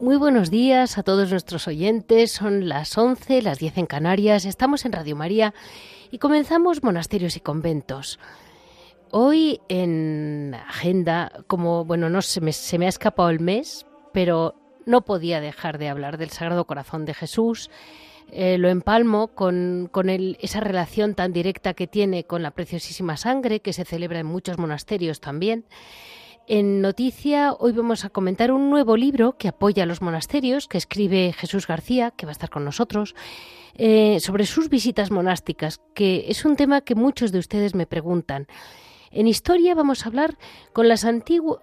Muy buenos días a todos nuestros oyentes. Son las 11, las 10 en Canarias. Estamos en Radio María y comenzamos monasterios y conventos. Hoy en agenda, como bueno, no se me, se me ha escapado el mes, pero no podía dejar de hablar del Sagrado Corazón de Jesús. Eh, lo empalmo con, con esa relación tan directa que tiene con la preciosísima sangre que se celebra en muchos monasterios también. En noticia, hoy vamos a comentar un nuevo libro que apoya a los monasterios, que escribe Jesús García, que va a estar con nosotros, eh, sobre sus visitas monásticas, que es un tema que muchos de ustedes me preguntan. En historia vamos a hablar con las,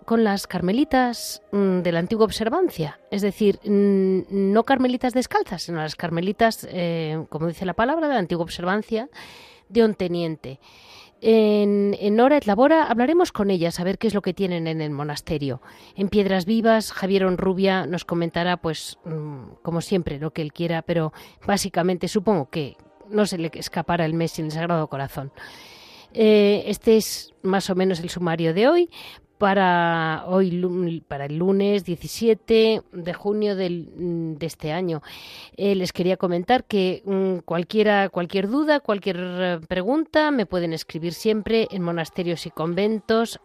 con las carmelitas mm, de la antigua observancia, es decir, mm, no carmelitas descalzas, sino las carmelitas, eh, como dice la palabra, de la antigua observancia de un teniente. En, en, Hora et Labora hablaremos con ellas a ver qué es lo que tienen en el monasterio. En Piedras Vivas, Javier Onrubia nos comentará, pues, mm, como siempre, lo que él quiera, pero básicamente supongo que no se le escapará el mes sin el Sagrado Corazón. Eh, este es más o menos el sumario de hoy para hoy para el lunes 17 de junio de este año. Eh, les quería comentar que mm, cualquiera, cualquier duda, cualquier eh, pregunta me pueden escribir siempre en monasterios y conventos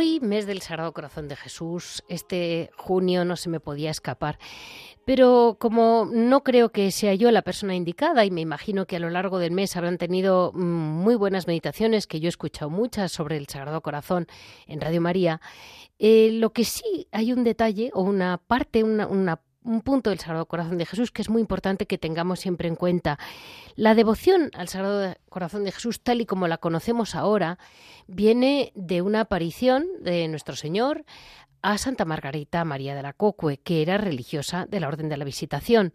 Hoy, mes del Sagrado Corazón de Jesús, este junio no se me podía escapar. Pero como no creo que sea yo la persona indicada y me imagino que a lo largo del mes habrán tenido mm, muy buenas meditaciones, que yo he escuchado muchas sobre el Sagrado Corazón en Radio María, eh, lo que sí hay un detalle o una parte, una, una un punto del Sagrado Corazón de Jesús que es muy importante que tengamos siempre en cuenta. La devoción al Sagrado Corazón de Jesús, tal y como la conocemos ahora, viene de una aparición de nuestro Señor a Santa Margarita María de la Cocue, que era religiosa de la Orden de la Visitación.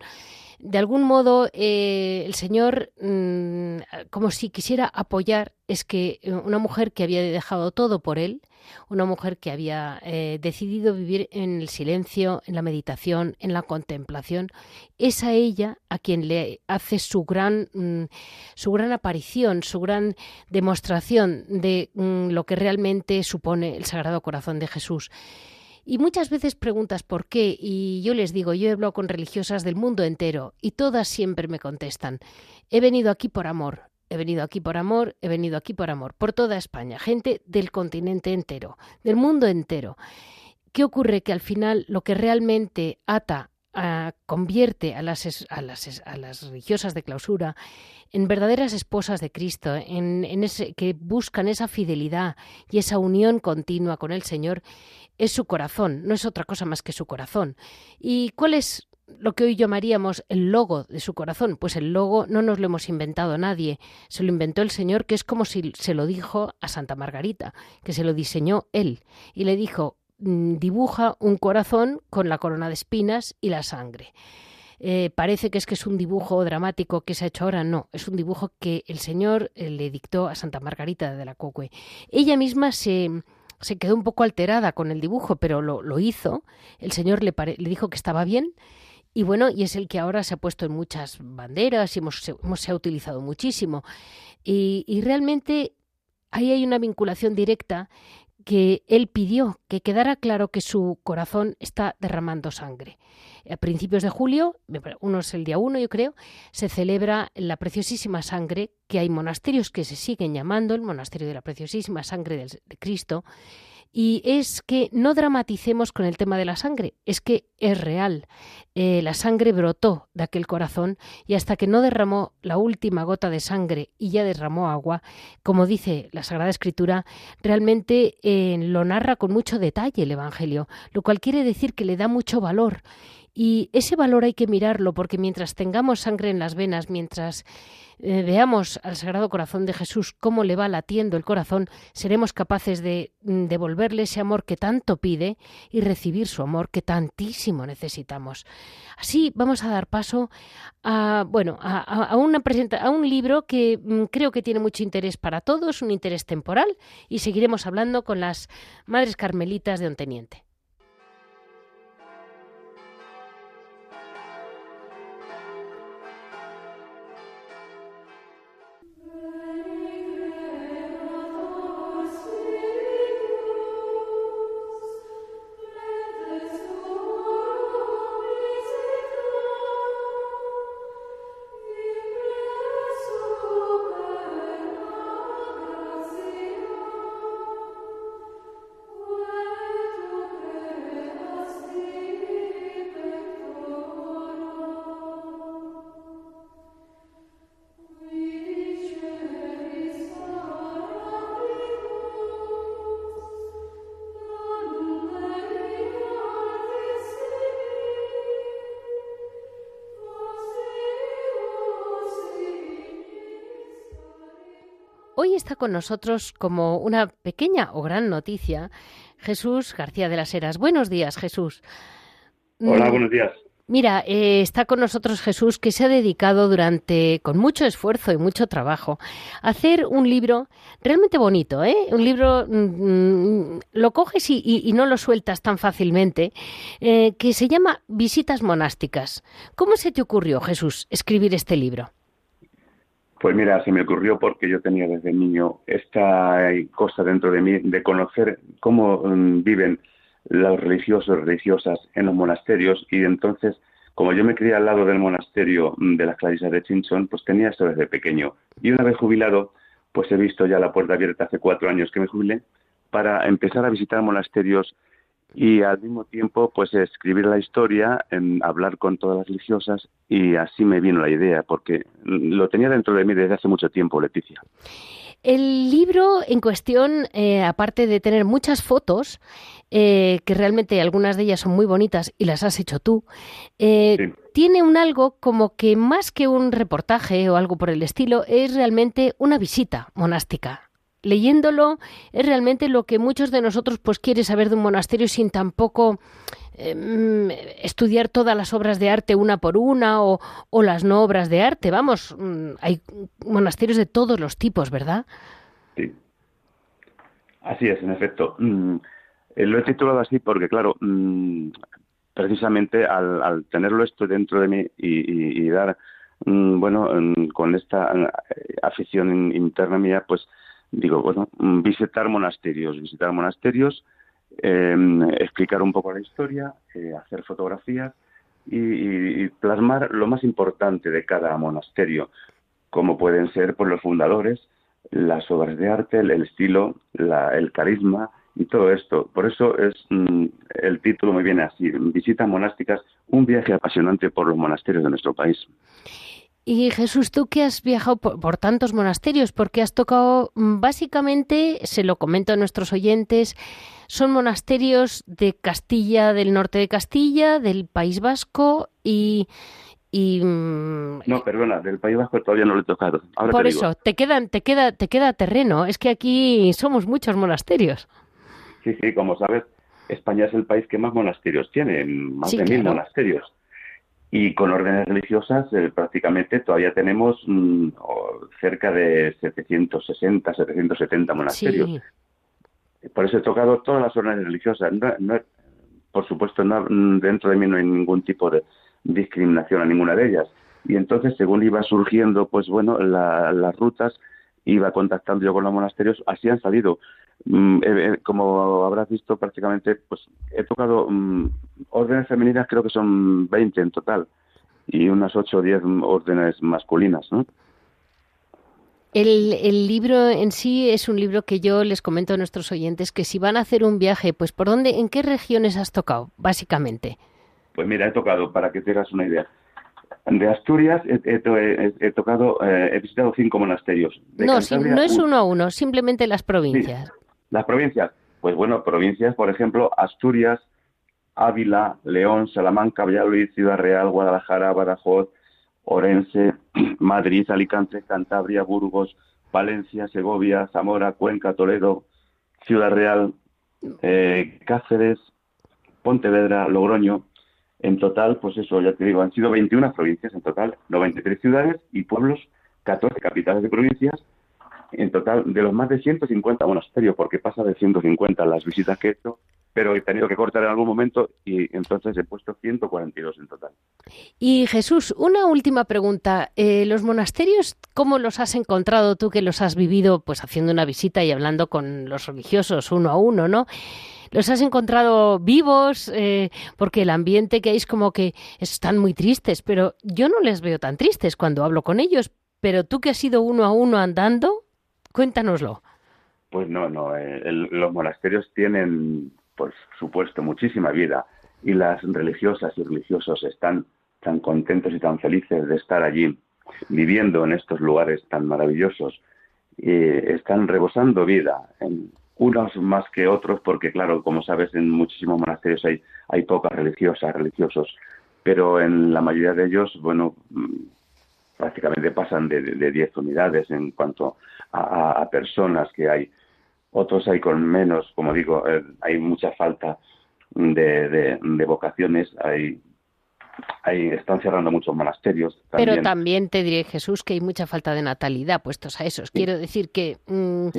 De algún modo, eh, el Señor, mm, como si quisiera apoyar, es que una mujer que había dejado todo por Él, una mujer que había eh, decidido vivir en el silencio, en la meditación, en la contemplación, es a ella a quien le hace su gran, mm, su gran aparición, su gran demostración de mm, lo que realmente supone el Sagrado Corazón de Jesús. Y muchas veces preguntas por qué, y yo les digo, yo he hablado con religiosas del mundo entero, y todas siempre me contestan, he venido aquí por amor, He venido aquí por amor, he venido aquí por amor, por toda España, gente del continente entero, del mundo entero. ¿Qué ocurre? Que al final lo que realmente ata, convierte a las, a, las, a las, religiosas de clausura en verdaderas esposas de Cristo, en, en ese, que buscan esa fidelidad y esa unión continua con el Señor, es su corazón, no es otra cosa más que su corazón. ¿Y cuál es lo que hoy llamaríamos el logo de su corazón. Pues el logo no nos lo hemos inventado nadie, se lo inventó el Señor, que es como si se lo dijo a Santa Margarita, que se lo diseñó él, y le dijo, mm, dibuja un corazón con la corona de espinas y la sangre. Eh, parece que es que es un dibujo dramático que se ha hecho ahora, no, es un dibujo que el Señor eh, le dictó a Santa Margarita de la Cocue. Ella misma se, se quedó un poco alterada con el dibujo, pero lo, lo hizo. El Señor le, le dijo que estaba bien y bueno, y es el que ahora se ha puesto en muchas banderas y hemos, se ha utilizado muchísimo. Y, y realmente ahí hay una vinculación directa que él pidió que quedara claro que su corazón está derramando sangre. A principios de julio, uno es el día 1 yo creo, se celebra la preciosísima sangre, que hay monasterios que se siguen llamando el monasterio de la preciosísima sangre de Cristo, y es que no dramaticemos con el tema de la sangre, es que es real. Eh, la sangre brotó de aquel corazón y hasta que no derramó la última gota de sangre y ya derramó agua, como dice la Sagrada Escritura, realmente eh, lo narra con mucho detalle el Evangelio, lo cual quiere decir que le da mucho valor. Y ese valor hay que mirarlo porque mientras tengamos sangre en las venas, mientras eh, veamos al Sagrado Corazón de Jesús cómo le va latiendo el corazón, seremos capaces de mm, devolverle ese amor que tanto pide y recibir su amor que tantísimo necesitamos. Así vamos a dar paso a, bueno, a, una a un libro que mm, creo que tiene mucho interés para todos, un interés temporal, y seguiremos hablando con las Madres Carmelitas de Onteniente. Con nosotros como una pequeña o gran noticia Jesús García de las Heras. Buenos días, Jesús. Hola, mm, buenos días. Mira, eh, está con nosotros Jesús que se ha dedicado durante, con mucho esfuerzo y mucho trabajo, a hacer un libro realmente bonito, ¿eh? Un libro, mm, mm, lo coges y, no lo sueltas tan fácilmente, eh, que se llama Visitas Monásticas. ¿Cómo se te ocurrió, Jesús, escribir este libro? Pues mira, se me ocurrió porque yo tenía desde niño esta cosa dentro de mí de conocer cómo mm, viven los religiosos, religiosas en los monasterios y entonces, como yo me crié al lado del monasterio mm, de las Clarisas de Chinchón, pues tenía esto desde pequeño. Y una vez jubilado, pues he visto ya la puerta abierta hace cuatro años que me jubilé para empezar a visitar monasterios y al mismo tiempo pues escribir la historia, en hablar con todas las religiosas y así me vino la idea porque lo tenía dentro de mí desde hace mucho tiempo, Leticia. El libro en cuestión, eh, aparte de tener muchas fotos, eh, que realmente algunas de ellas son muy bonitas y las has hecho tú, eh, tiene un algo como que más que un reportaje o algo por el estilo, es realmente una visita monástica leyéndolo es realmente lo que muchos de nosotros pues quiere saber de un monasterio sin tampoco em, estudiar todas las obras de arte una por una o, las no obras de arte. Vamos, mm, hay monasterios de todos los tipos, ¿verdad? Sí. Así es, en efecto. Mm, lo he titulado así porque, claro, mm, precisamente al, tenerlo esto dentro de mí y, dar, bueno, con esta eh, afición interna mía, pues digo, bueno, mm, visitar monasterios, visitar monasterios, em, explicar un poco la historia, eh, hacer fotografías y, plasmar lo más importante de cada monasterio, como pueden ser pues, los fundadores, las obras de arte, el, estilo, el carisma y todo esto. Por eso es mm, el título muy viene así, Visitas monásticas, un viaje apasionante por los monasterios de nuestro país. Y Jesús, tú que has viajado por, tantos monasterios, porque has tocado mm, básicamente, se lo comento a nuestros oyentes, son monasterios de Castilla, del norte de Castilla, del País Vasco y... y mm, no, perdona, del País Vasco todavía no lo he tocado. por eso, te, quedan, te, queda, te queda terreno. Es que aquí somos muchos monasterios. Sí, sí, como sabes, España es el país que más monasterios tiene, más de mil monasterios. Y con órdenes religiosas eh, prácticamente todavía tenemos mm, cerca de 760, 770 monasterios. Por eso he tocado todas las órdenes religiosas. por supuesto, dentro de mí no hay ningún tipo de discriminación a ninguna de ellas. Y entonces, según iba surgiendo, pues bueno, las rutas, iba contactando yo con los monasterios, así han salido. Mm, como habrás visto prácticamente, pues he tocado mm, órdenes femeninas, creo que son 20 en total, y unas 8 o 10 órdenes masculinas, ¿no? El, el, libro en sí es un libro que yo les comento a nuestros oyentes que si van a hacer un viaje, pues ¿por dónde, en qué regiones has tocado, básicamente? Pues mira, he tocado, para que tengas una idea. De Asturias he, tocado, eh, he visitado cinco monasterios. no, no es uno a uno, simplemente las provincias. Las provincias, pues bueno, provincias, por ejemplo, Asturias, Ávila, León, Salamanca, Valladolid, Ciudad Real, Guadalajara, Badajoz, Orense, Madrid, Alicante, Cantabria, Burgos, Valencia, Segovia, Zamora, Cuenca, Toledo, Ciudad Real, eh, Cáceres, Pontevedra, Logroño. En total, pues eso, ya te digo, han sido 21 provincias en total, 93 ciudades y pueblos, 14 capitales de provincias en total de los más de 150 monasterios, porque pasa de 150 las visitas que he hecho, pero he tenido que cortar en algún momento y entonces he puesto 142 en total. Y Jesús, una última pregunta. Eh, ¿Los monasterios, cómo los has encontrado tú que los has vivido pues haciendo una visita y hablando con los religiosos uno a uno, ¿no? ¿Los has encontrado vivos? Eh, porque el ambiente que hay es como que están muy tristes, pero yo no les veo tan tristes cuando hablo con ellos. Pero tú que has ido uno a uno andando, Cuéntanoslo. Pues no, no. Eh, los monasterios tienen, por supuesto, muchísima vida y las religiosas y religiosos están tan contentos y tan felices de estar allí, viviendo en estos lugares tan maravillosos. Y están rebosando vida, unos más que otros, porque claro, como sabes, en muchísimos monasterios hay, hay pocas religiosas, religiosos, pero en la mayoría de ellos, bueno, mm, prácticamente pasan de 10 unidades en cuanto a, personas que hay. Otros hay con menos, como digo, eh, hay mucha falta de, vocaciones, hay, hay, están cerrando muchos monasterios. Pero también te diré, Jesús, que hay mucha falta de natalidad puestos a esos. Quiero decir que... Mm,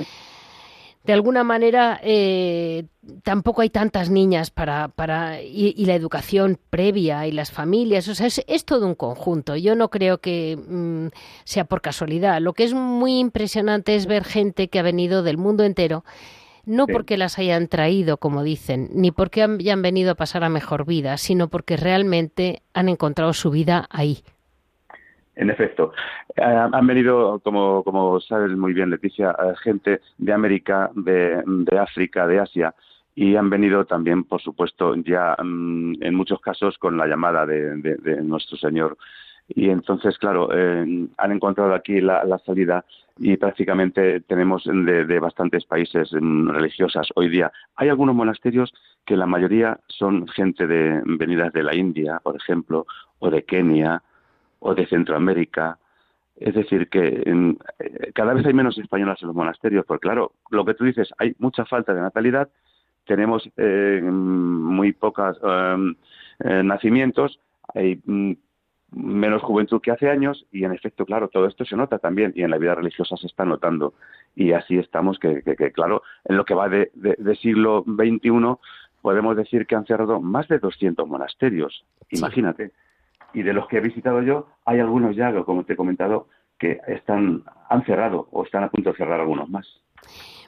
de alguna manera eh, tampoco hay tantas niñas para, para y, la educación previa y las familias, o sea, es, todo un conjunto. Yo no creo que mm, sea por casualidad. Lo que es muy impresionante es ver gente que ha venido del mundo entero, no porque las hayan traído, como dicen, ni porque hayan venido a pasar a mejor vida, sino porque realmente han encontrado su vida ahí. En efecto, eh, han venido, como, como sabes muy bien, Leticia, eh, gente de América, de, África, de Asia, y han venido también, por supuesto, ya mm, en muchos casos con la llamada de, nuestro Señor. Y entonces, claro, eh, han encontrado aquí la, salida y prácticamente tenemos de, de, bastantes países mm, religiosas hoy día. Hay algunos monasterios que la mayoría son gente de venidas de la India, por ejemplo, o de Kenia, o de Centroamérica. Es decir, que eh, cada vez hay menos españolas en los monasterios, porque claro, lo que tú dices, hay mucha falta de natalidad, tenemos eh, muy pocos em, eh, nacimientos, hay mm, menos juventud que hace años y en efecto, claro, todo esto se nota también y en la vida religiosa se está notando y así estamos que, claro, en lo que va de, siglo XXI podemos decir que han cerrado más de 200 monasterios, imagínate y de los que he visitado yo, hay algunos ya, como te he comentado, que están, han cerrado o están a punto de cerrar algunos más.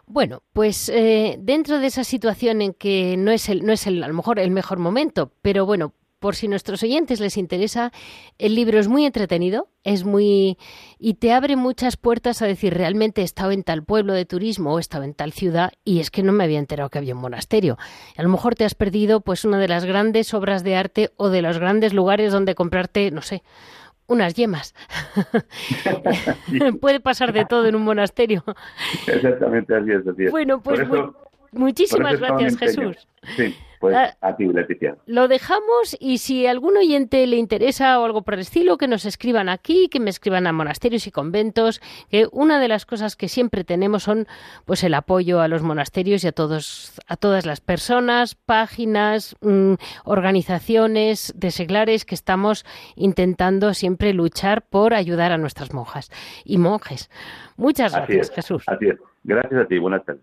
Bueno, pues eh, dentro de esa situación en que no es, el, no es el, a lo mejor el mejor momento, pero bueno, por si nuestros oyentes les interesa, el libro es muy entretenido, es muy y te abre muchas puertas a decir realmente he estado en tal pueblo de turismo o he estado en tal ciudad y es que no me había enterado que había un monasterio. A lo mejor te has perdido pues una de las grandes obras de arte o de los grandes lugares donde comprarte, no sé, unas yemas. Puede pasar de todo en un monasterio. Exactamente, así es. Así Bueno, pues muchísimas gracias, Jesús. Sí. Pues ah, a ti, Leticia. Lo dejamos y si a algún oyente le interesa o algo por el estilo, que nos escriban aquí, que me escriban a monasterios y conventos, que una de las cosas que siempre tenemos son pues el apoyo a los monasterios y a todos a todas las personas, páginas, mm, organizaciones de seglares que estamos intentando siempre luchar por ayudar a nuestras monjas y monjes. Muchas gracias, Jesús. Así es. Gracias a ti. Buenas tardes.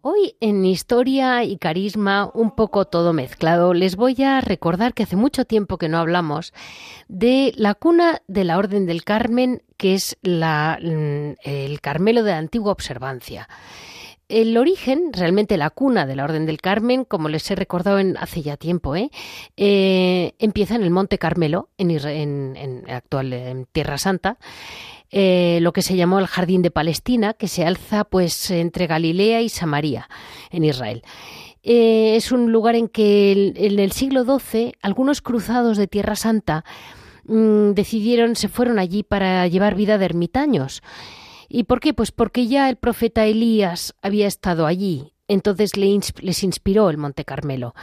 Hoy en historia y carisma, un poco todo mezclado, les voy a recordar que hace mucho tiempo que no hablamos de la cuna de la Orden del Carmen, que es la, mm, el Carmelo de la antigua observancia. El origen, realmente la cuna de la Orden del Carmen, como les he recordado en, hace ya tiempo, ¿eh? Eh, empieza en el Monte Carmelo, en, actual Tierra Santa, eh, lo que se llamó el Jardín de Palestina, que se alza pues entre Galilea y Samaria, en Israel. Eh, es un lugar en que en el siglo XII algunos cruzados de Tierra Santa mm, decidieron, se fueron allí para llevar vida de ermitaños. ¿Y por qué? Pues porque ya el profeta Elías había estado allí, entonces les inspiró el Monte Carmelo.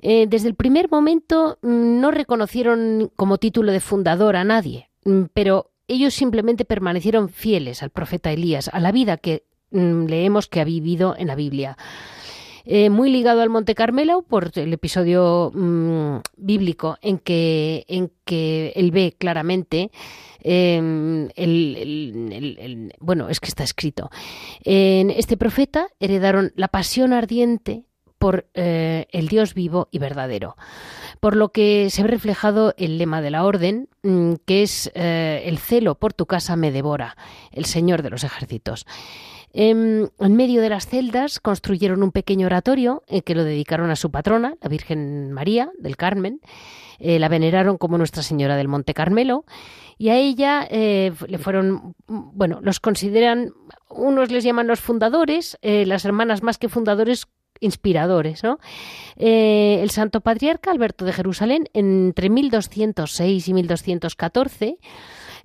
Eh, desde el primer momento mm, no reconocieron como título de fundador a nadie, mm, pero ellos simplemente permanecieron fieles al profeta Elías, a la vida que mm, leemos que ha vivido en la Biblia. Eh, muy ligado al Monte Carmelo por el episodio bíblico en que, en que él ve claramente em, bueno, es que está escrito. En este profeta heredaron la pasión ardiente por eh, el Dios vivo y verdadero por lo que se ve reflejado el lema de la orden, mm, que es eh, el celo por tu casa me devora, el Señor de los ejércitos. En, medio de las celdas construyeron un pequeño oratorio eh, que lo dedicaron a su patrona, la Virgen María del Carmen. Eh, la veneraron como Nuestra Señora del Monte Carmelo y a ella le fueron, bueno, los consideran, unos les llaman los fundadores, las hermanas más que fundadores inspiradores. ¿no? Eh, el santo patriarca Alberto de Jerusalén, entre 1206 y 1214,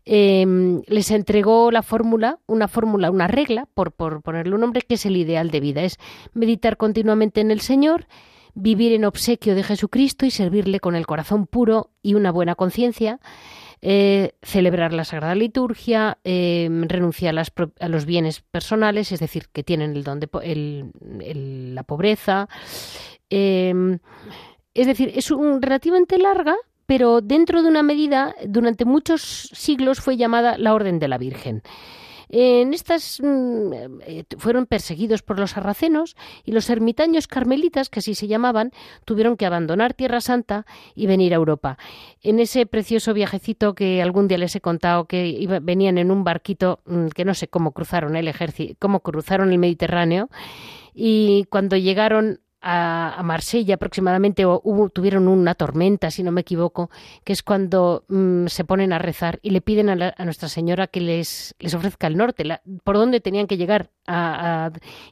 em, les entregó la fórmula, una fórmula, una regla, por, por ponerle un nombre, que es el ideal de vida. Es meditar continuamente en el Señor, vivir en obsequio de Jesucristo y servirle con el corazón puro y una buena conciencia. Eh, celebrar la Sagrada Liturgia, eh, renunciar a, los bienes personales, es decir, que tienen el don de la pobreza. Em, es decir, es un, relativamente larga, pero dentro de una medida, durante muchos siglos fue llamada la Orden de la Virgen. En estas mm, eh, fueron perseguidos por los sarracenos y los ermitaños carmelitas, que así se llamaban, tuvieron que abandonar Tierra Santa y venir a Europa. En ese precioso viajecito que algún día les he contado que venían en un barquito mm, que no sé cómo cruzaron el ejército, cómo cruzaron el Mediterráneo y cuando llegaron a, Marsella aproximadamente, o hubo, tuvieron una tormenta, si no me equivoco, que es cuando mm, se ponen a rezar y le piden a, Nuestra Señora que les, les ofrezca el norte, por dónde tenían que llegar.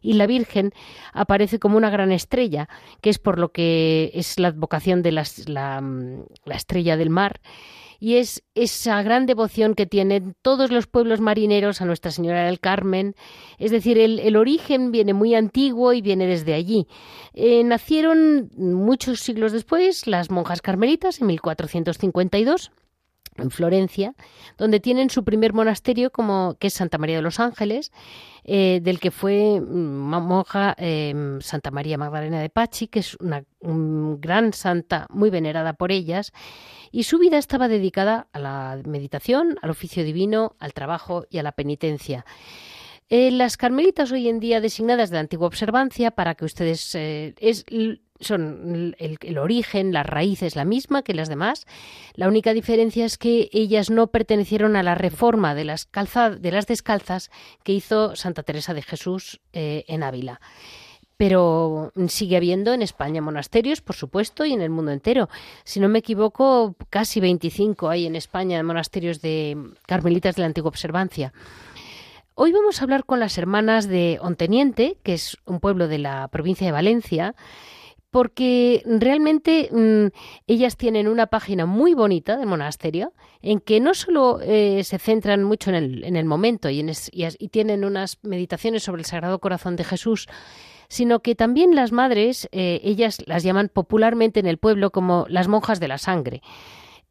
y la Virgen aparece como una gran estrella, que es por lo que es la advocación de la, mm, la estrella del mar y es esa gran devoción que tienen todos los pueblos marineros a Nuestra Señora del Carmen. Es decir, el, origen viene muy antiguo y viene desde allí. Eh, nacieron muchos siglos después las monjas carmelitas en 1452 en Florencia, donde tienen su primer monasterio, como que es Santa María de los Ángeles, eh, del que fue mm, monja em, Santa María Magdalena de Pachi, que es una gran santa muy venerada por ellas, y su vida estaba dedicada a la meditación, al oficio divino, al trabajo y a la penitencia. Eh, las carmelitas hoy en día designadas de antigua observancia, para que ustedes eh, es son el, origen, la raíz es la misma que las demás. La única diferencia es que ellas no pertenecieron a la reforma de las, de las descalzas que hizo Santa Teresa de Jesús eh, en Ávila. Pero sigue habiendo en España monasterios, por supuesto, y en el mundo entero. Si no me equivoco, casi 25 hay en España monasterios de carmelitas de la antigua observancia. Hoy vamos a hablar con las hermanas de Onteniente, que es un pueblo de la provincia de Valencia, porque realmente mm, ellas tienen una página muy bonita del monasterio en que no solo eh, se centran mucho en el, en el momento y, tienen unas meditaciones sobre el Sagrado Corazón de Jesús, sino que también las madres, eh, ellas las llaman popularmente en el pueblo como las monjas de la sangre.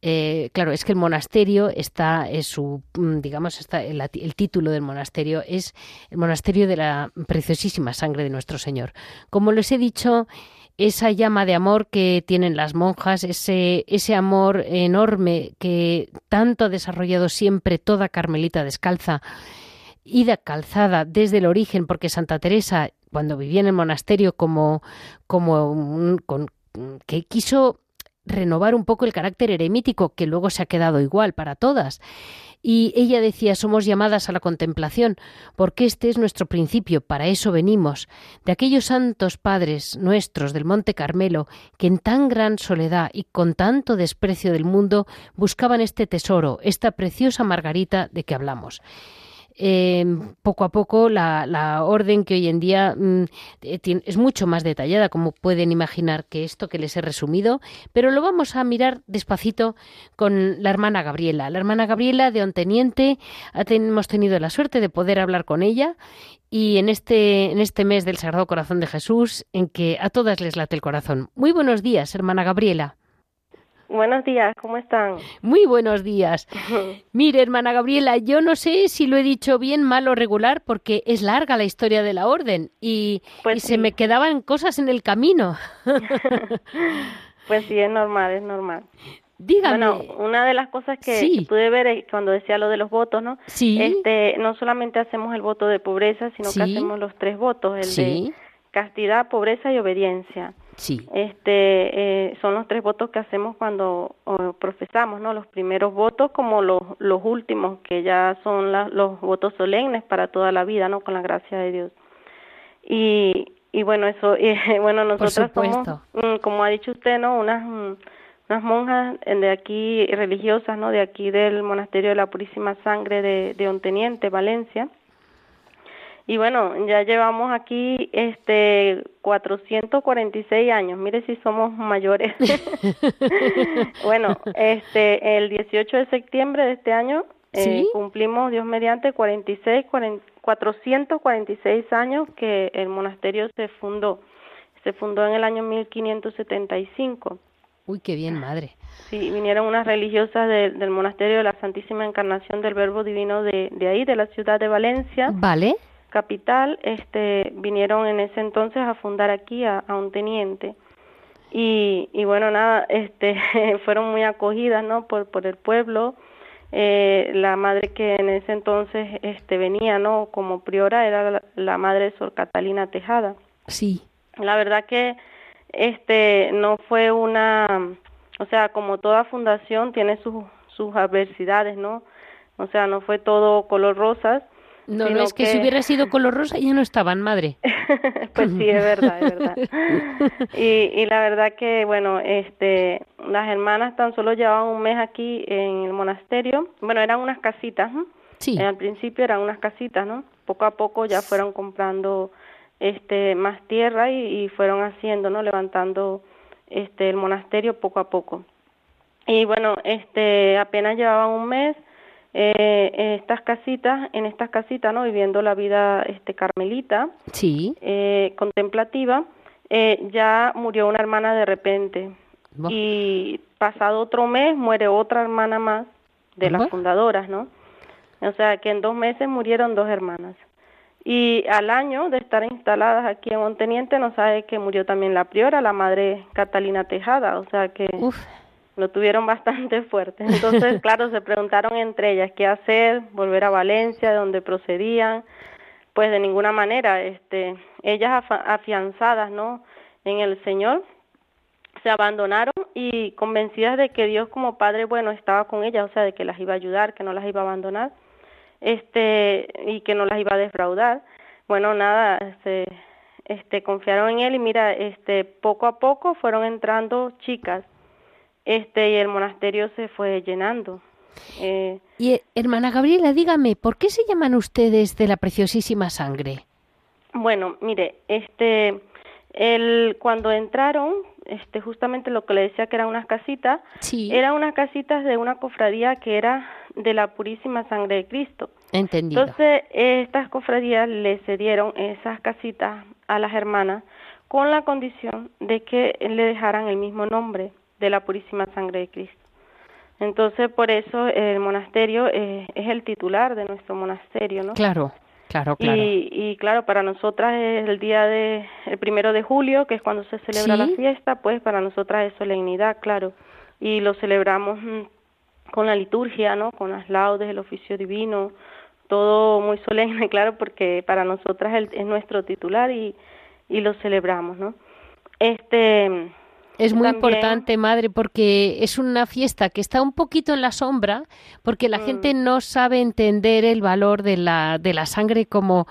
Eh, claro, es que el monasterio está, es su, mm, digamos, está el, título del monasterio es el monasterio de la preciosísima sangre de nuestro Señor. Como les he dicho, esa llama de amor que tienen las monjas, ese, ese amor enorme que tanto ha desarrollado siempre toda Carmelita descalza, ida calzada desde el origen, porque Santa Teresa, cuando vivía en el monasterio como, como con, que quiso renovar un poco el carácter eremítico, que luego se ha quedado igual para todas. Y ella decía, somos llamadas a la contemplación, porque este es nuestro principio, para eso venimos, de aquellos santos padres nuestros del Monte Carmelo, que en tan gran soledad y con tanto desprecio del mundo buscaban este tesoro, esta preciosa Margarita de que hablamos. Em, poco a poco la, orden que hoy en día mm, eh, es mucho más detallada, como pueden imaginar que esto que les he resumido, pero lo vamos a mirar despacito con la hermana Gabriela. La hermana Gabriela de Onteniente, hemos tenido la suerte de poder hablar con ella y en este, en este mes del Sagrado Corazón de Jesús, en que a todas les late el corazón. Muy buenos días, hermana Gabriela. Buenos días, ¿cómo están? Muy buenos días. Mire, hermana Gabriela, yo no sé si lo he dicho bien, mal o regular, porque es larga la historia de la orden y, pues se me quedaban cosas en el camino. pues sí, es normal, es normal. Dígame. Bueno, una de las cosas que, pude ver cuando decía lo de los votos, ¿no? Sí. Este, no solamente hacemos el voto de pobreza, sino que hacemos los tres votos, el de castidad, pobreza y obediencia. Sí. Este, eh, son los tres votos que hacemos cuando profesamos, ¿no? Los primeros votos como los, los últimos, que ya son los votos solemnes para toda la vida, ¿no? Con la gracia de Dios. Y, y bueno, eso, y, bueno, nosotros somos, mm, como ha dicho usted, ¿no? Unas, mm, unas monjas de aquí, religiosas, ¿no? De aquí del Monasterio de la Purísima Sangre de, de Onteniente, Valencia y bueno, ya llevamos aquí este 446 años. Mire si somos mayores. bueno, este el 18 de septiembre de este año eh, cumplimos Dios mediante 46 446 años que el monasterio se fundó. Se fundó en el año 1575. Uy, qué bien, madre. Sí, vinieron unas religiosas del monasterio de la Santísima Encarnación del Verbo Divino de, de ahí, de la ciudad de Valencia. Vale capital, este, vinieron en ese entonces a fundar aquí a, un teniente. Y, y bueno, nada, este, fueron muy acogidas, ¿no? Por, por el pueblo. Eh, la madre que en ese entonces este, venía, ¿no? Como priora era la, madre Sor Catalina Tejada. Sí. La verdad que este no fue una, o sea, como toda fundación tiene sus sus adversidades, ¿no? O sea, no fue todo color rosas, no, no es que, si hubiera sido color rosa ya no estaban, madre. pues sí, es verdad, es verdad. y, y la verdad que, bueno, este, las hermanas tan solo llevaban un mes aquí en el monasterio. Bueno, eran unas casitas, ¿no? Sí. al principio eran unas casitas, ¿no? Poco a poco ya fueron comprando este más tierra y, y fueron haciendo, ¿no? Levantando este el monasterio poco a poco. Y bueno, este apenas llevaban un mes eh, estas casitas, en estas casitas, ¿no? Viviendo la vida este carmelita, sí. eh, contemplativa, eh, ya murió una hermana de repente y pasado otro mes muere otra hermana más de las fundadoras, ¿no? O sea, que en dos meses murieron dos hermanas. Y al año de estar instaladas aquí en Monteniente, no sabe que murió también la priora, la madre Catalina Tejada, o sea que lo tuvieron bastante fuerte. Entonces, claro, se preguntaron entre ellas qué hacer, volver a Valencia, de donde procedían, pues de ninguna manera, este, ellas afianzadas, ¿no? En el Señor, se abandonaron y convencidas de que Dios como Padre bueno estaba con ellas, o sea, de que las iba a ayudar, que no las iba a abandonar este y que no las iba a defraudar. Bueno, nada, este, este confiaron en él y mira, este poco a poco fueron entrando chicas. Este y el monasterio se fue llenando. Eh, y hermana Gabriela, dígame, ¿por qué se llaman ustedes de la preciosísima sangre? Bueno, mire, este el cuando entraron este justamente lo que le decía que eran unas casitas, eran unas casitas de una cofradía que era de la purísima sangre de Cristo. Entendido. Entonces, estas cofradías le cedieron esas casitas a las hermanas con la condición de que le dejaran el mismo nombre de la purísima sangre de Cristo. Entonces, por eso el monasterio eh, es el titular de nuestro monasterio, ¿no? Claro. Claro, claro. Y, claro, para nosotras es el día de, el primero de julio, que es cuando se celebra la fiesta, pues para nosotras es solemnidad, claro. Y lo celebramos mm, con la liturgia, ¿no? Con las laudes, el oficio divino, todo muy solemne, claro, porque para nosotras es nuestro titular y, y lo celebramos, ¿no? Este, es muy importante, madre, porque es una fiesta que está un poquito en la sombra, porque la gente mm. no sabe entender el valor de la, de la sangre como,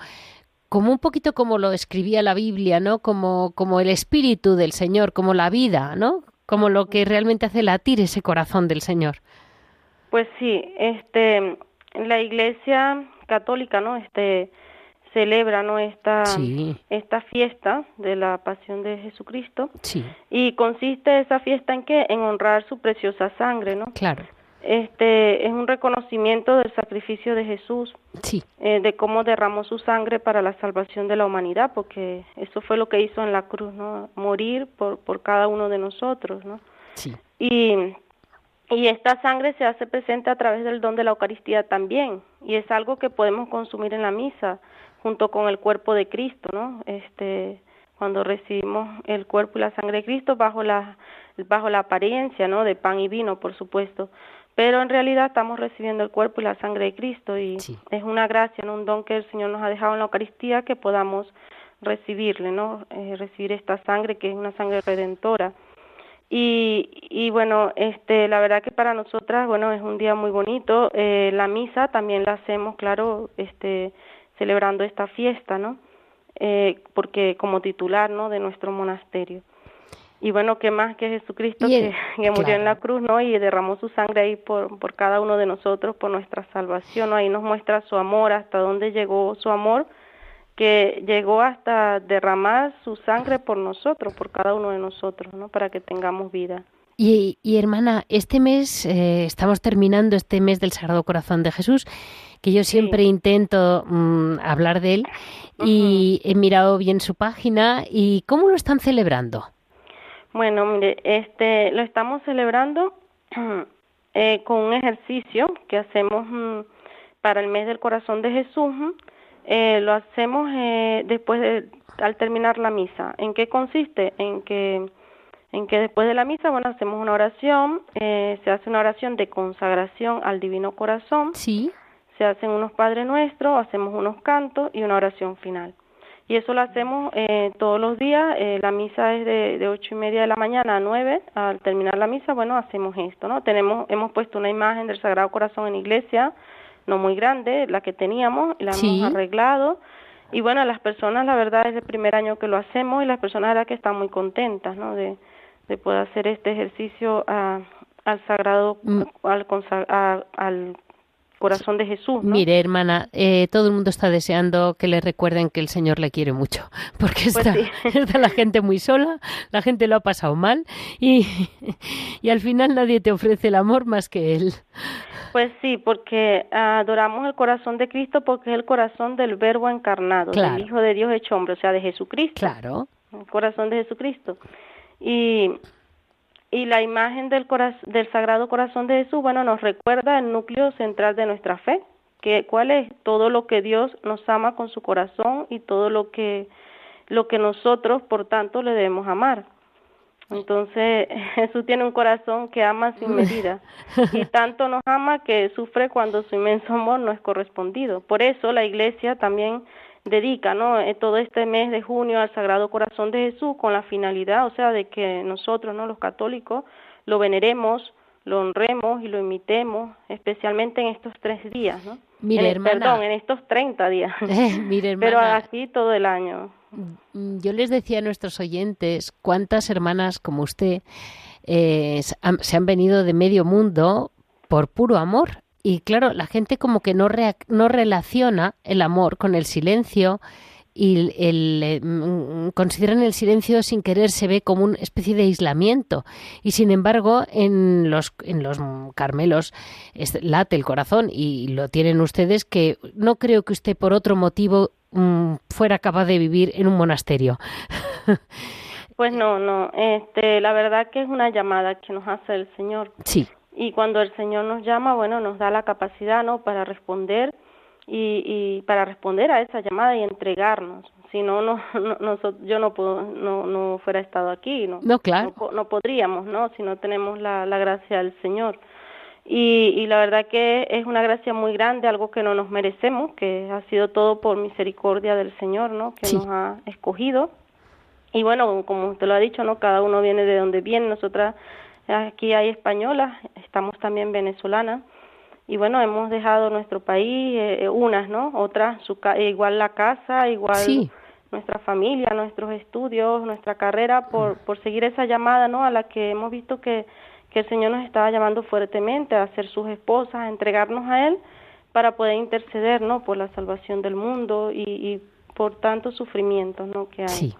como un poquito como lo escribía la Biblia, ¿no? Como, como el espíritu del Señor, como la vida, ¿no? Como lo que realmente hace latir ese corazón del Señor. Pues sí, este, la Iglesia católica, ¿no? Este, celebra ¿no? esta, esta fiesta de la pasión de Jesucristo. Sí. Y consiste esa fiesta en qué? En honrar su preciosa sangre, ¿no? Claro. Este es un reconocimiento del sacrificio de Jesús, sí. Eh, de cómo derramó su sangre para la salvación de la humanidad, porque eso fue lo que hizo en la cruz, ¿no? Morir por, por cada uno de nosotros, ¿no? Sí. Y, y esta sangre se hace presente a través del don de la Eucaristía también, y es algo que podemos consumir en la misa junto con el cuerpo de Cristo, ¿no? Este, cuando recibimos el cuerpo y la sangre de Cristo bajo la bajo la apariencia, ¿no? De pan y vino, por supuesto, pero en realidad estamos recibiendo el cuerpo y la sangre de Cristo y es una gracia, ¿no? Un don que el Señor nos ha dejado en la Eucaristía que podamos recibirle, ¿no? Eh, recibir esta sangre que es una sangre redentora. Y, y bueno, este, la verdad que para nosotras, bueno, es un día muy bonito. Eh, la misa también la hacemos, claro, este, celebrando esta fiesta, ¿no? Eh, porque como titular, ¿no? De nuestro monasterio. Y bueno, ¿qué más que Jesucristo que, murió en la cruz, ¿no? Y derramó su sangre ahí por, por cada uno de nosotros, por nuestra salvación, ¿no? Ahí nos muestra su amor, hasta dónde llegó su amor, que llegó hasta derramar su sangre por nosotros, por cada uno de nosotros, ¿no? Para que tengamos vida. Y, y hermana, este mes, eh, estamos terminando este mes del Sagrado Corazón de Jesús, que yo siempre intento mm, hablar de él y he mirado bien su página y cómo lo están celebrando. Bueno, mire, este lo estamos celebrando eh, con un ejercicio que hacemos mm, para el mes del corazón de Jesús. Eh, lo hacemos eh, después de al terminar la misa. ¿En qué consiste? En que en que después de la misa, bueno, hacemos una oración, se hace una oración de consagración al Divino Corazón. Sí se hacen unos Padre Nuestros, hacemos unos cantos y una oración final. Y eso lo hacemos eh, todos los días. Eh, la misa es de, de ocho y media de la mañana a nueve. Al terminar la misa, bueno, hacemos esto, ¿no? Tenemos, hemos puesto una imagen del Sagrado Corazón en iglesia, no muy grande, la que teníamos, la hemos arreglado. Y bueno, las personas, la verdad, es el primer año que lo hacemos y las personas, la que están muy contentas, ¿no? De, de poder hacer este ejercicio a, al Sagrado, mm. al, al corazón de Jesús. Mire, hermana, eh, todo el mundo está deseando que le recuerden que el Señor le quiere mucho, porque pues está, la gente muy sola, la gente lo ha pasado mal y, y al final nadie te ofrece el amor más que Él. Pues sí, porque adoramos el corazón de Cristo porque es el corazón del Verbo encarnado, del Hijo de Dios hecho hombre, o sea, de Jesucristo. Claro. El corazón de Jesucristo. Y y la imagen del, del Sagrado Corazón de Jesús, bueno, nos recuerda el núcleo central de nuestra fe, que cuál es todo lo que Dios nos ama con su corazón y todo lo que lo que nosotros, por tanto, le debemos amar. Entonces, Jesús tiene un corazón que ama sin medida y tanto nos ama que sufre cuando su inmenso amor no es correspondido. Por eso la Iglesia también dedica ¿no? Eh, todo este mes de junio al Sagrado Corazón de Jesús con la finalidad, o sea, de que nosotros, ¿no? los católicos, lo veneremos, lo honremos y lo imitemos, especialmente en estos tres días, ¿no? Mire, Perdón, en estos 30 días. Mire, Pero así todo el año. Mm, yo les decía a nuestros oyentes cuántas hermanas como usted eh, se han venido de medio mundo por puro amor. Y claro, la gente como que no, no relaciona el amor con el silencio y el, eh, mm, consideran el silencio sin querer se ve como una especie de aislamiento y sin embargo en los en los Carmelos late el corazón y lo tienen ustedes que no creo que usted por otro motivo mm, fuera capaz de vivir en un monasterio. Pues no, no, este, la verdad que es una llamada que nos hace el Señor. Sí. Y cuando el Señor nos llama, bueno, nos da la capacidad, ¿no? Para responder y, y para responder a esa llamada y entregarnos. Si no, no, no, yo no, puedo, no, no fuera estado aquí, ¿no? No, claro. No, podríamos, ¿no? Si no tenemos la, la gracia del Señor. Y, y la verdad que es una gracia muy grande, algo que no nos merecemos, que ha sido todo por misericordia del Señor, ¿no? Que nos ha escogido. Y bueno, como usted lo ha dicho, ¿no? Cada uno viene de donde viene. Nosotras aquí hay españolas, estamos también venezolanas y bueno, hemos dejado nuestro país, eh, eh, unas, ¿no? Otras, su igual la casa, igual nuestra familia, nuestros estudios, nuestra carrera, por, por seguir esa llamada, ¿no? A la que hemos visto que, que el Señor nos estaba llamando fuertemente a ser sus esposas, a entregarnos a Él para poder interceder, ¿no? Por la salvación del mundo y, y por tantos sufrimientos, ¿no? Que hay. Sí.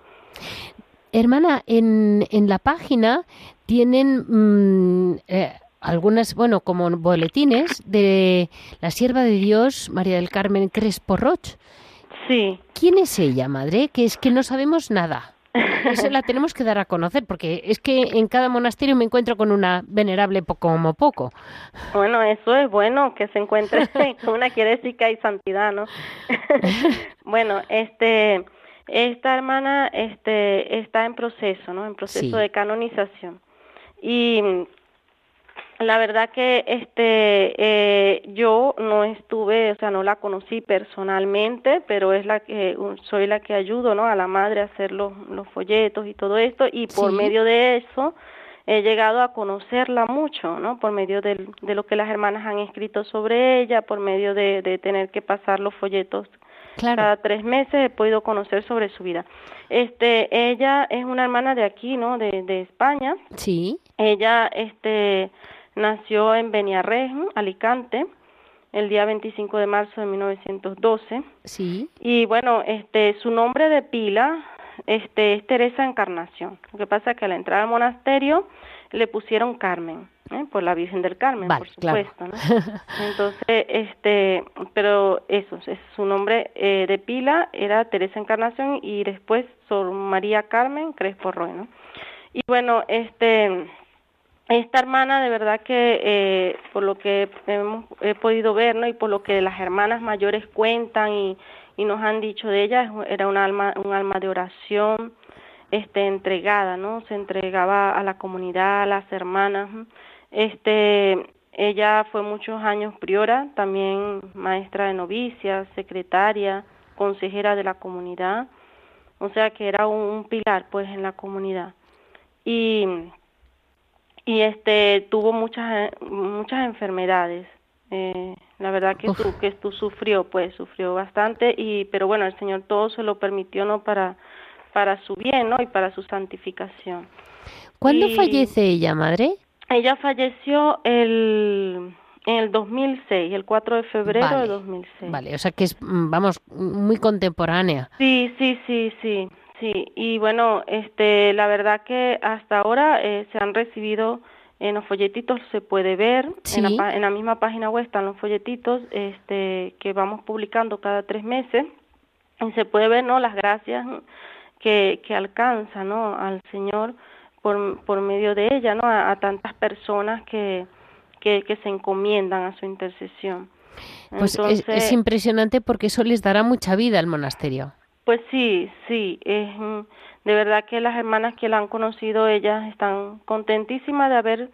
Hermana, en, en la página tienen mm, eh, algunas, bueno, como boletines de la sierva de Dios, María del Carmen Crespo Roch. Sí. ¿Quién es ella, madre? Que es que no sabemos nada. Eso la tenemos que dar a conocer, porque es que en cada monasterio me encuentro con una venerable poco como poco. Bueno, eso es bueno, que se encuentre con una quiere decir que hay santidad, ¿no? bueno, este, esta hermana este, está en proceso, ¿no? En proceso de canonización. Y la verdad que este eh, yo no estuve, o sea, no la conocí personalmente, pero es la que soy la que ayudo, ¿no? A la madre a hacer los, los folletos y todo esto y por medio de eso he llegado a conocerla mucho, ¿no? Por medio de, de lo que las hermanas han escrito sobre ella, por medio de, de tener que pasar los folletos cada tres meses he podido conocer sobre su vida. Este, ella es una hermana de aquí, ¿no? De, de España. Sí. Ella, este Nació en Beniarrén, Alicante, el día 25 de marzo de 1912. Sí. Y bueno, este su nombre de pila este es Teresa Encarnación. Lo que pasa es que al entrar al monasterio le pusieron Carmen, ¿eh? por la Virgen del Carmen, por supuesto. ¿no? Entonces, este, pero eso, es su nombre eh, de pila era Teresa Encarnación y después Sor María Carmen Crespo Roy, ¿no? Y bueno, este esta hermana de verdad que eh, por lo que hemos he podido ver no y por lo que las hermanas mayores cuentan y, y nos han dicho de ella era un alma un alma de oración este entregada no se entregaba a la comunidad a las hermanas este ella fue muchos años priora también maestra de novicias secretaria consejera de la comunidad o sea que era un pilar pues en la comunidad. Y y este tuvo muchas muchas enfermedades eh, la verdad que tú que tú sufrió pues sufrió bastante y pero bueno el señor todo se lo permitió no para para su bien no y para su santificación. ¿Cuándo fallece ella madre ella falleció el en el 2006, el 4 de febrero de 2006. Vale, o sea que es, mm, vamos, muy contemporánea. Sí, sí, sí, sí. Sí, y bueno, este, la verdad que hasta ahora eh, se han recibido en los folletitos se puede ver en, la, en, la, misma página web están los folletitos este que vamos publicando cada tres meses y se puede ver no las gracias que que alcanza no al señor por, por medio de ella, ¿no? A, tantas personas que, que, se encomiendan a su intercesión. Pues es, impresionante porque eso les dará mucha vida al monasterio. Pues sí, sí, es de verdad que las hermanas que la han conocido, ellas están contentísimas de haber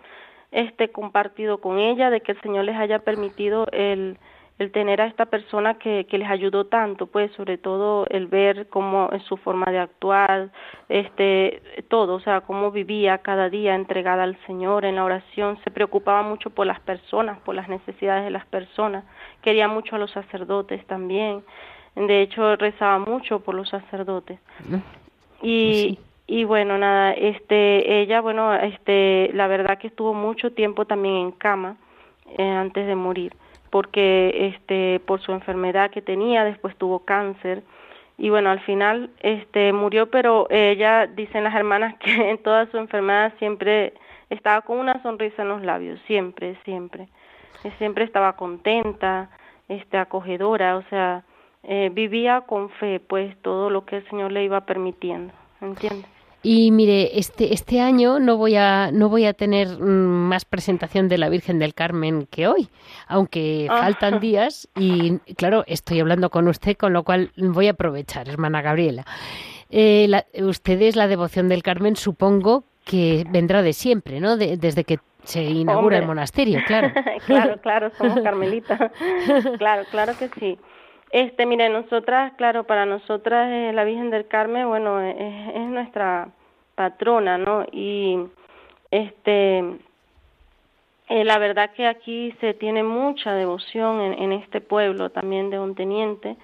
este compartido con ella, de que el Señor les haya permitido el el tener a esta persona que, que les ayudó tanto, pues sobre todo el ver cómo es su forma de actuar, este, todo, o sea, cómo vivía cada día entregada al Señor en la oración, se preocupaba mucho por las personas, por las necesidades de las personas, quería mucho a los sacerdotes también, de hecho rezaba mucho por los sacerdotes. Y, pues y bueno, nada, este, ella, bueno, este, la verdad que estuvo mucho tiempo también en cama eh, antes de morir porque este por su enfermedad que tenía, después tuvo cáncer y bueno, al final este murió, pero ella dicen las hermanas que en toda su enfermedad siempre estaba con una sonrisa en los labios, siempre, siempre. Siempre estaba contenta, este acogedora, o sea, eh, vivía con fe, pues todo lo que el Señor le iba permitiendo, ¿entiendes? Y mire, este, este año no voy, a, no voy a tener mm, más presentación de la Virgen del Carmen que hoy, aunque ah. faltan días y claro, estoy hablando con usted, con lo cual voy a aprovechar, hermana Gabriela. Eh, ustedes la devoción del Carmen supongo que vendrá de siempre, ¿no? desde que se inaugura el monasterio, claro. claro, claro, somos carmelitas. claro, claro que sí. Este, mire, nosotras, claro, para nosotras eh, la Virgen del Carmen, bueno, es, es, nuestra patrona, ¿no? Y este, eh, la verdad que aquí se tiene mucha devoción en, en este pueblo también de un teniente.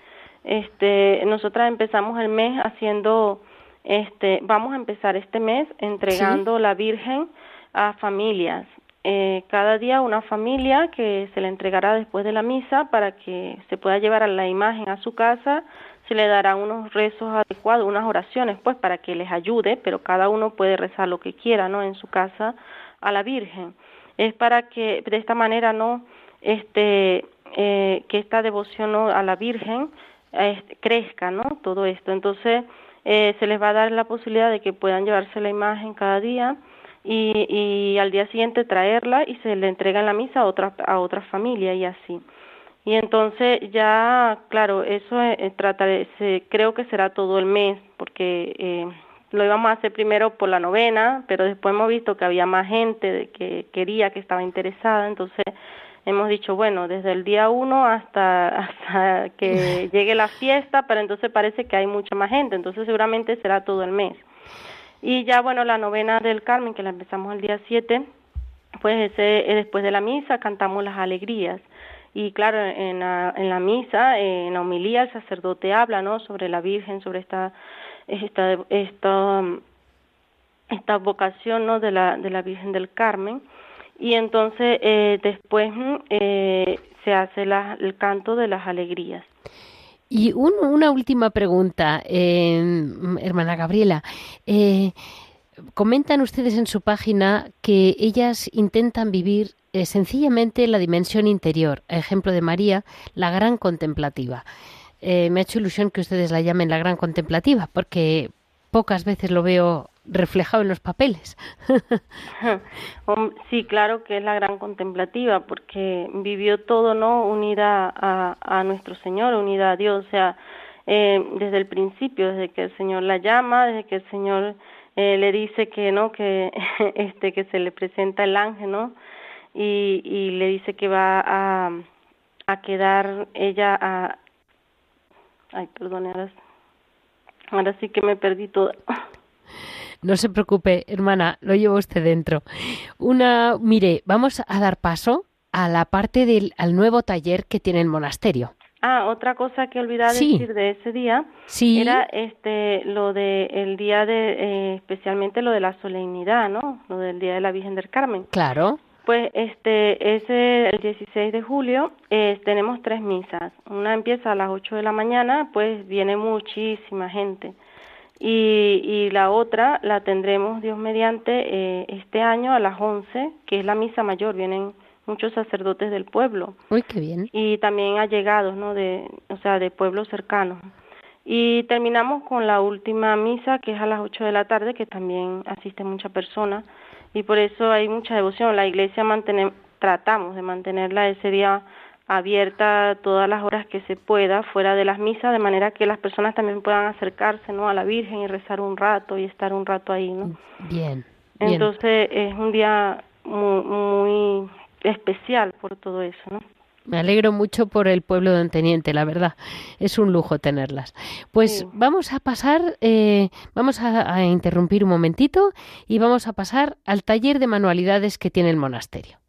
Este, nosotras empezamos el mes haciendo, este, vamos a empezar este mes entregando la Virgen a familias eh, cada día una familia que se le entregará después de la misa para que se pueda llevar a la imagen a su casa, se le dará unos rezos adecuados, unas oraciones pues para que les ayude, pero cada uno puede rezar lo que quiera, ¿no? En su casa a la Virgen. Es para que de esta manera no este eh, que esta devoción a la Virgen este, crezca, ¿no? Todo esto. Entonces eh, se les va a dar la posibilidad de que puedan llevarse la imagen cada día y, y al día siguiente traerla y se le entrega en la misa a otra, a otra familia y así. Y entonces ya, claro, eso eh, se, creo que será todo el mes, porque eh, lo íbamos a hacer primero por la novena, pero después hemos visto que había más gente que quería, que estaba interesada, entonces hemos dicho, bueno, desde el día uno hasta, hasta que llegue la fiesta, pero entonces parece que hay mucha más gente, entonces seguramente será todo el mes. Y ya, bueno, la novena del Carmen, que la empezamos el día 7, pues ese, eh, después de la misa cantamos las alegrías. Y claro, en la, en la misa, en la homilía, el sacerdote habla, ¿no? Sobre la Virgen, sobre esta, esta, esta, vocación, ¿no? De la, de la Virgen del Carmen. Y entonces, eh, después eh, se hace el canto de las alegrías. Y una última pregunta, em, hermana Gabriela. Eh, comentan ustedes en su página que ellas intentan vivir eh, sencillamente la dimensión interior, ejemplo de María, la gran contemplativa. Eh, me ha hecho ilusión que ustedes la llamen la gran contemplativa, porque pocas veces lo veo reflejado en los papeles. sí, claro que es la gran contemplativa, porque vivió todo, ¿no? Unida a, a nuestro Señor, unida a Dios, o sea, eh, desde el principio, desde que el Señor la llama, desde que el Señor eh, le dice que, ¿no? Que, este, que se le presenta el ángel, ¿no? Y, y le dice que va a, a quedar ella a... Ay, perdón, ahora, ahora sí que me perdí todo. No se preocupe, hermana, lo llevo usted dentro. Una, mire, vamos a dar paso a la parte del al nuevo taller que tiene el monasterio. Ah, otra cosa que olvidaba decir de ese día era este lo de el día de eh, especialmente lo de la solemnidad, ¿no? Lo del día de la Virgen del Carmen. Claro. Pues este ese el 16 de julio eh, tenemos tres misas. Una empieza a las 8 de la mañana, pues viene muchísima gente y, y la otra la tendremos, Dios mediante, eh, este año a las 11, que es la misa mayor. Vienen muchos sacerdotes del pueblo. Uy, qué bien. Y también allegados, ¿no? De, o sea, de pueblos cercanos. Y terminamos con la última misa, que es a las 8 de la tarde, que también asiste mucha persona. Y por eso hay mucha devoción. La iglesia mantiene, tratamos de mantenerla ese día abierta todas las horas que se pueda fuera de las misas de manera que las personas también puedan acercarse no a la Virgen y rezar un rato y estar un rato ahí no bien, entonces es un día muy, muy especial por todo eso no me alegro mucho por el pueblo de Anteniente, la verdad. Es un lujo tenerlas. Pues vamos a pasar, eh, vamos a, a interrumpir un momentito y vamos a pasar al taller de manualidades que tiene el monasterio.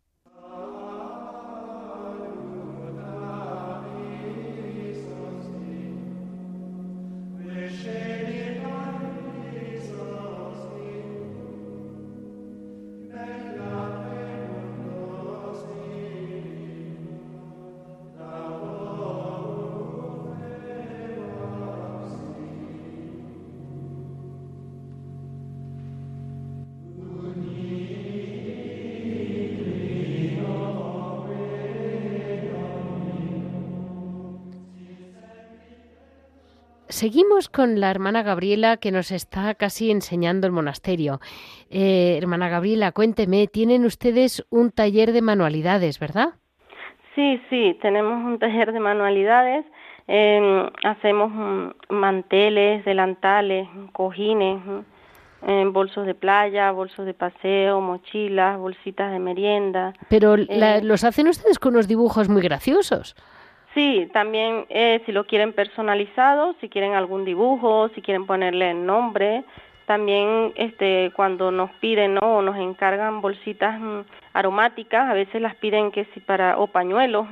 Seguimos con la hermana Gabriela que nos está casi enseñando el monasterio. Eh, hermana Gabriela, cuénteme, tienen ustedes un taller de manualidades, ¿verdad? Sí, sí, tenemos un taller de manualidades. Em, hacemos mm, manteles, delantales, cojines, mm, bolsos de playa, bolsos de paseo, mochilas, bolsitas de merienda. Pero eh, los hacen ustedes con unos dibujos muy graciosos. Sí, también eh, si lo quieren personalizado, si quieren algún dibujo, si quieren ponerle el nombre, también este cuando nos piden ¿no? o nos encargan bolsitas mm, aromáticas, a veces las piden que si para o pañuelos,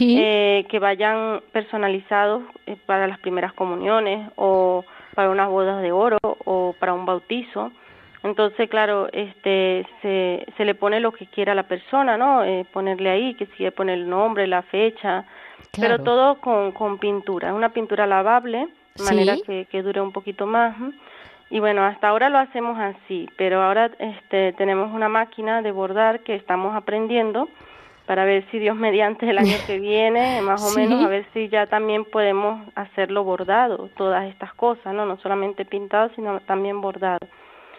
eh, que vayan personalizados eh, para las primeras comuniones o para unas bodas de oro o para un bautizo. Entonces, claro, este se, se le pone lo que quiera la persona, ¿no? Eh, ponerle ahí, que si poner el nombre, la fecha, pero todo con, con pintura, una pintura lavable, de manera que, que dure un poquito más. Y bueno, hasta ahora lo hacemos así, pero ahora este, tenemos una máquina de bordar que estamos aprendiendo para ver si Dios mediante el año que viene, más o menos, a ver si ya también podemos hacerlo bordado, todas estas cosas, ¿no? No solamente pintado, sino también bordado.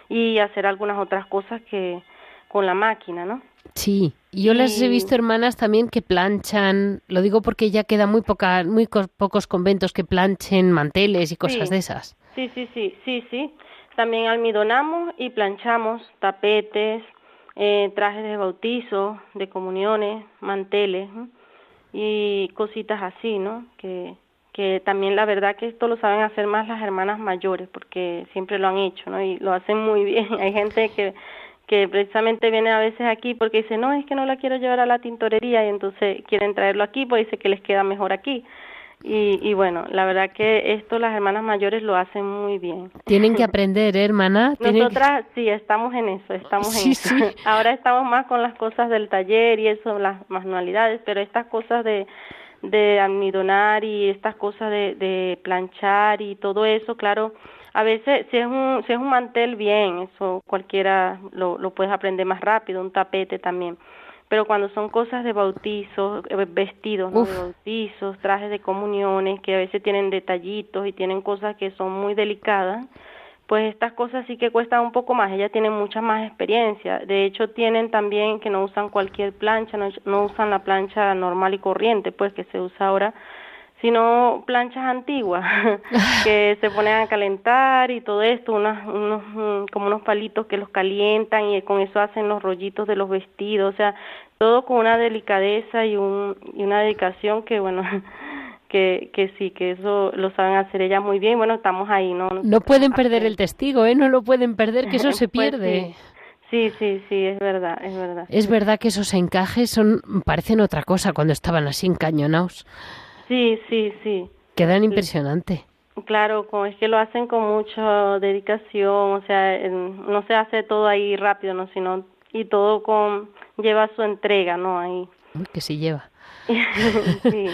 Y hacer algunas otras cosas que con la máquina, ¿no? Sí, y yo las he visto hermanas también que planchan, lo digo porque ya quedan muy, poca, muy pocos conventos que planchen manteles y cosas de esas. Sí, sí, sí, sí, sí. También almidonamos y planchamos tapetes, eh, trajes de bautizo, de comuniones, manteles y cositas así, ¿no? Que, que también la verdad que esto lo saben hacer más las hermanas mayores porque siempre lo han hecho, ¿no? Y lo hacen muy bien. Hay gente que que precisamente viene a veces aquí porque dice, no, es que no la quiero llevar a la tintorería y entonces quieren traerlo aquí, pues dice que les queda mejor aquí. Y, y bueno, la verdad que esto las hermanas mayores lo hacen muy bien. Tienen que aprender, ¿eh, hermana. Nosotras sí, estamos en eso, estamos en eso. Ahora estamos más con las cosas del taller y eso, las manualidades, pero estas cosas de de almidonar y estas cosas de, de planchar y todo eso, claro, a veces, si es un, si es un mantel, bien, eso cualquiera lo, lo puedes aprender más rápido, un tapete también. Pero cuando son cosas de bautizos, eh, vestidos ¿no? de bautizos, trajes de comuniones, que a veces tienen detallitos y tienen cosas que son muy delicadas, pues estas cosas sí que cuestan un poco más, ellas tienen mucha más experiencia. De hecho, tienen también que no usan cualquier plancha, no, no usan la plancha normal y corriente, pues que se usa ahora, sino planchas antiguas que se ponen a calentar y todo esto, unos, unos, mm, como unos palitos que los calientan y con eso hacen los rollitos de los vestidos, o sea, todo con una delicadeza y, un, y una dedicación que, bueno, que, que sí, que eso lo saben hacer ellas muy bien. Bueno, estamos ahí, ¿no? No pueden perder el testigo, ¿eh? No lo pueden perder, que eso se pues pierde. sí. Sí, sí, es verdad, es verdad. Es verdad que esos encajes son parecen otra cosa cuando estaban así encañonados. Sí, sí, sí. Quedan impresionantes. Claro, es que lo hacen con mucha dedicación, o sea, no se hace todo ahí rápido, ¿no? Sino, y todo con, lleva su entrega, ¿no? Ahí. Que sí lleva. sí.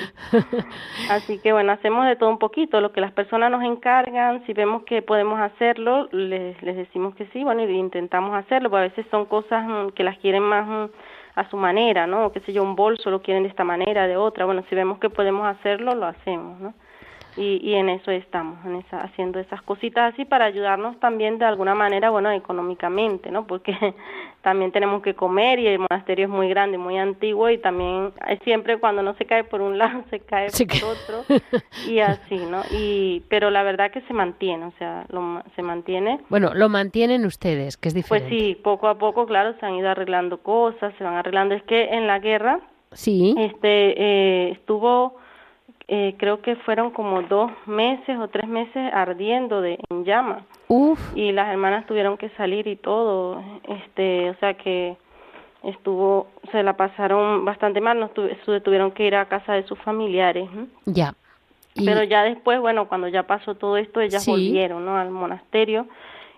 Así que bueno, hacemos de todo un poquito, lo que las personas nos encargan, si vemos que podemos hacerlo, les, les decimos que sí, bueno, y intentamos hacerlo, porque a veces son cosas mm, que las quieren más mm, a su manera, ¿no? qué sé yo, un bolso lo quieren de esta manera, de otra. Bueno, si vemos que podemos hacerlo, lo hacemos, ¿no? Y, y en eso estamos, en esa, haciendo esas cositas así para ayudarnos también de alguna manera, bueno, económicamente, ¿no? Porque también tenemos que comer y el monasterio es muy grande, muy antiguo y también siempre cuando no se cae por un lado se cae por otro y así, ¿no? Y pero la verdad que se mantiene, o sea, lo, se mantiene. Bueno, lo mantienen ustedes, que es diferente. Pues sí, poco a poco, claro, se han ido arreglando cosas, se van arreglando. Es que en la guerra, sí, este, eh, estuvo eh, creo que fueron como dos meses o tres meses ardiendo de, en llama. Uf. Y las hermanas tuvieron que salir y todo, este, o sea que estuvo, se la pasaron bastante mal, no tuvieron que ir a casa de sus familiares. Ya. Pero ya después, bueno, cuando ya pasó todo esto, ellas volvieron, ¿no? Al monasterio.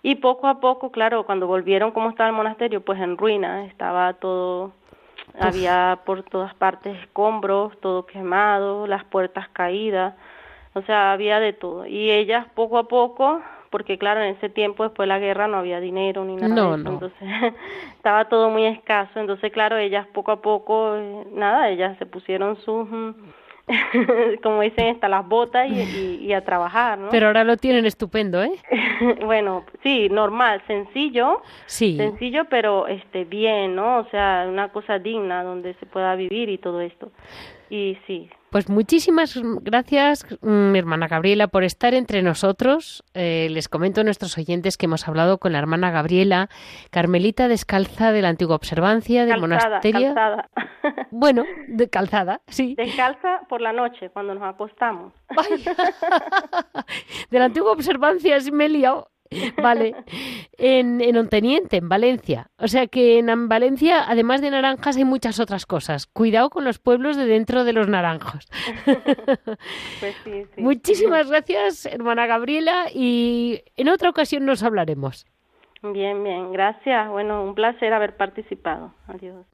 Y poco a poco, claro, cuando volvieron, ¿cómo estaba el monasterio? Pues en ruina, estaba todo había por todas partes escombros, todo quemado, las puertas caídas, o sea, había de todo. Y ellas poco a poco, porque claro, en ese tiempo después de la guerra no había dinero ni nada, no, entonces estaba todo muy escaso, entonces claro, ellas poco a poco, eh, nada, ellas se pusieron sus mm, como dicen, hasta las botas y, a trabajar, ¿no? Pero ahora lo tienen estupendo, ¿eh? bueno, sí, normal, sencillo, sí. sencillo, pero este bien, ¿no? O sea, una cosa digna donde se pueda vivir y todo esto. Y sí, pues muchísimas gracias, mi mm, hermana Gabriela, por estar entre nosotros. Eh, les comento a nuestros oyentes que hemos hablado con la hermana Gabriela, Carmelita descalza de la antigua observancia del monasterio. Calzada. Bueno, de calzada, sí. Descalza por la noche, cuando nos acostamos. de la antigua observancia, me he liado. Vale. En, en Onteniente, en Valencia. O sea que en Valencia, además de naranjas, hay muchas otras cosas. Cuidado con los pueblos de dentro de los naranjos. Pues sí, sí. Muchísimas gracias, hermana Gabriela, y en otra ocasión nos hablaremos. Bien, bien. Gracias. Bueno, un placer haber participado. Adiós.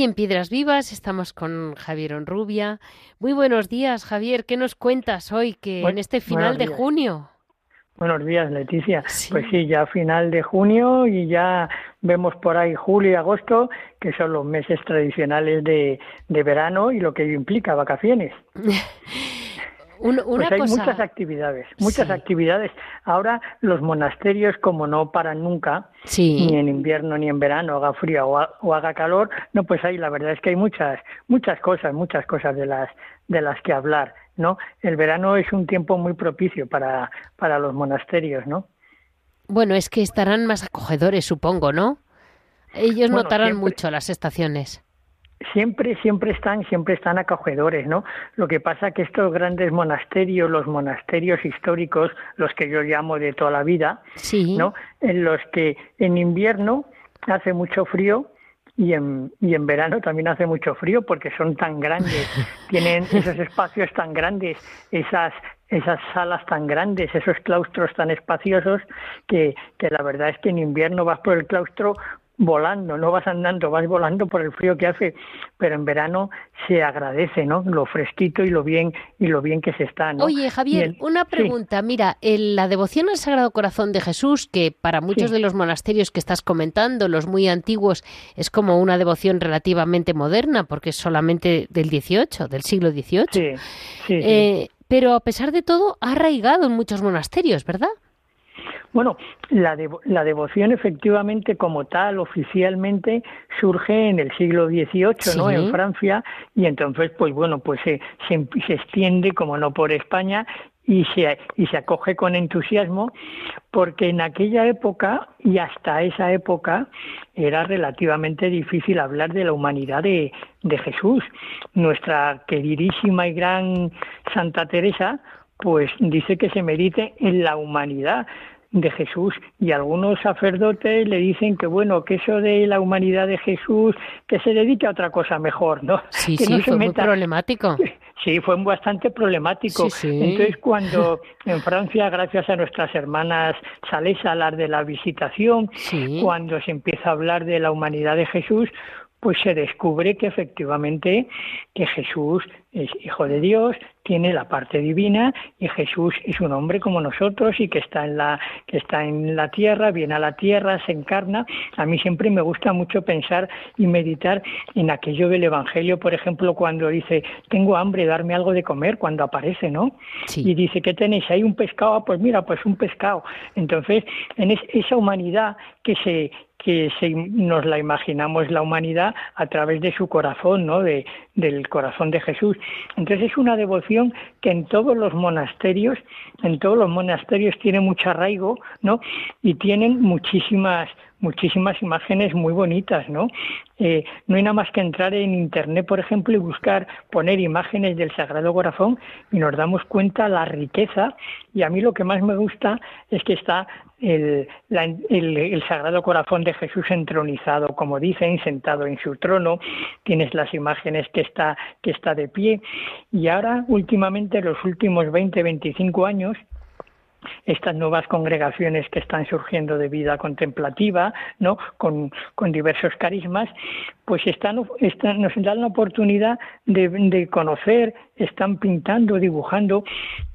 Hoy en Piedras Vivas estamos con Javier Onrubia. Muy buenos días, Javier. ¿Qué nos cuentas hoy que en este final de junio? Buenos días, Leticia. Pues sí, ya final de junio y ya vemos por ahí julio y agosto, que son los meses tradicionales de, de verano y lo que implica vacaciones. pues hay muchas actividades, muchas actividades. Ahora los monasterios, como no paran nunca, ni en invierno ni en verano, haga frío o, haga calor, no, pues hay, la verdad es que hay muchas, muchas cosas, muchas cosas de las, de las que hablar, ¿no? El verano es un tiempo muy propicio para, para los monasterios, ¿no? Bueno, es que estarán más acogedores, supongo, ¿no? Ellos notarán mucho las estaciones siempre, siempre están, siempre están acogedores, ¿no? Lo que pasa que estos grandes monasterios, los monasterios históricos, los que yo llamo de toda la vida, ¿no? En los que en invierno hace mucho frío y en, y en verano también hace mucho frío porque son tan grandes, tienen esos espacios tan grandes, esas esas salas tan grandes, esos claustros tan espaciosos, que, que la verdad es que en invierno vas por el claustro volando, no vas andando, vas volando por el frío que hace, pero en verano se agradece, ¿no? Lo fresquito y lo bien y lo bien que se está, ¿no? Oye, Javier, una pregunta, mira, en la devoción al Sagrado Corazón de Jesús, que para muchos de los monasterios que estás comentando, los muy antiguos, es como una devoción relativamente moderna, porque es solamente del 18, del siglo XVIII. Sí, eh, pero a pesar de todo, ha arraigado en muchos monasterios, ¿verdad? Bueno, la, devoción efectivamente como tal, oficialmente, surge en el siglo XVIII, ¿no? En Francia, y entonces, pues bueno, pues se, se, extiende, como no por España, y se, y se acoge con entusiasmo porque en aquella época y hasta esa época era relativamente difícil hablar de la humanidad de, de Jesús. Nuestra queridísima y gran Santa Teresa pues dice que se medite en la humanidad de Jesús. Y algunos sacerdotes le dicen que bueno que eso de la humanidad de Jesús que se dedique a otra cosa mejor no sí que sí fue muy problemático. Sí fue bastante problemático. Entonces cuando en Francia gracias a nuestras hermanas sales a hablar de la visitación cuando se empieza a hablar de la humanidad de Jesús pues se descubre que efectivamente que Jesús es hijo de Dios, tiene la parte divina y Jesús es un hombre como nosotros y que está en la que está en la tierra, viene a la tierra, se encarna. A mí siempre me gusta mucho pensar y meditar en aquello del evangelio, por ejemplo, cuando dice, "Tengo hambre, darme algo de comer", cuando aparece, ¿no? Y dice, "¿Qué tenéis? ¿Hay un pescado?" Ah, pues mira, pues un pescado. Entonces, en esa humanidad que se que nos la imaginamos la humanidad a través de su corazón, ¿no? De, del corazón de Jesús. Entonces es una devoción que en todos los monasterios, en todos los monasterios tiene mucho arraigo, ¿no? Y tienen muchísimas muchísimas imágenes muy bonitas, ¿no? Eh, no hay nada más que entrar en internet, por ejemplo, y buscar, poner imágenes del Sagrado Corazón y nos damos cuenta la riqueza. Y a mí lo que más me gusta es que está el, el, Sagrado Corazón de Jesús entronizado, como dicen, sentado en su trono. Tienes las imágenes que está, que está de pie. Y ahora, últimamente, los últimos 20, 25 años, estas nuevas congregaciones que están surgiendo de vida contemplativa, ¿no? con, con diversos carismas, pues están, nos dan la oportunidad de, de conocer, están pintando, dibujando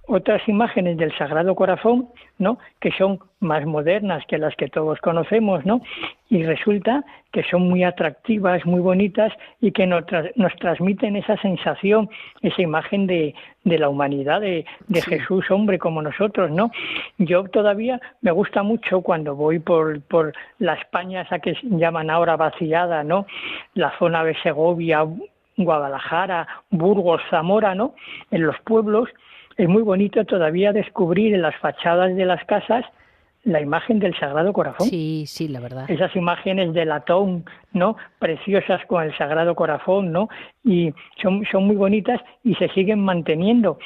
otras imágenes del Sagrado Corazón, ¿no? que son más modernas que las que todos conocemos, ¿no? Y resulta que son muy atractivas, muy bonitas y que nos, transmiten esa sensación, esa imagen de, de la humanidad de, de Jesús, hombre como nosotros, ¿no? Yo todavía me gusta mucho cuando voy por, por la España esa que llaman ahora vaciada, ¿no? La zona de Segovia, Guadalajara, Burgos, Zamora, ¿no? En los pueblos es muy bonito todavía descubrir en las fachadas de las casas la imagen del Sagrado Corazón. Sí, sí, la verdad. Esas imágenes de latón, ¿no? Preciosas con el Sagrado Corazón, ¿no? Y son, son muy bonitas y se siguen manteniendo.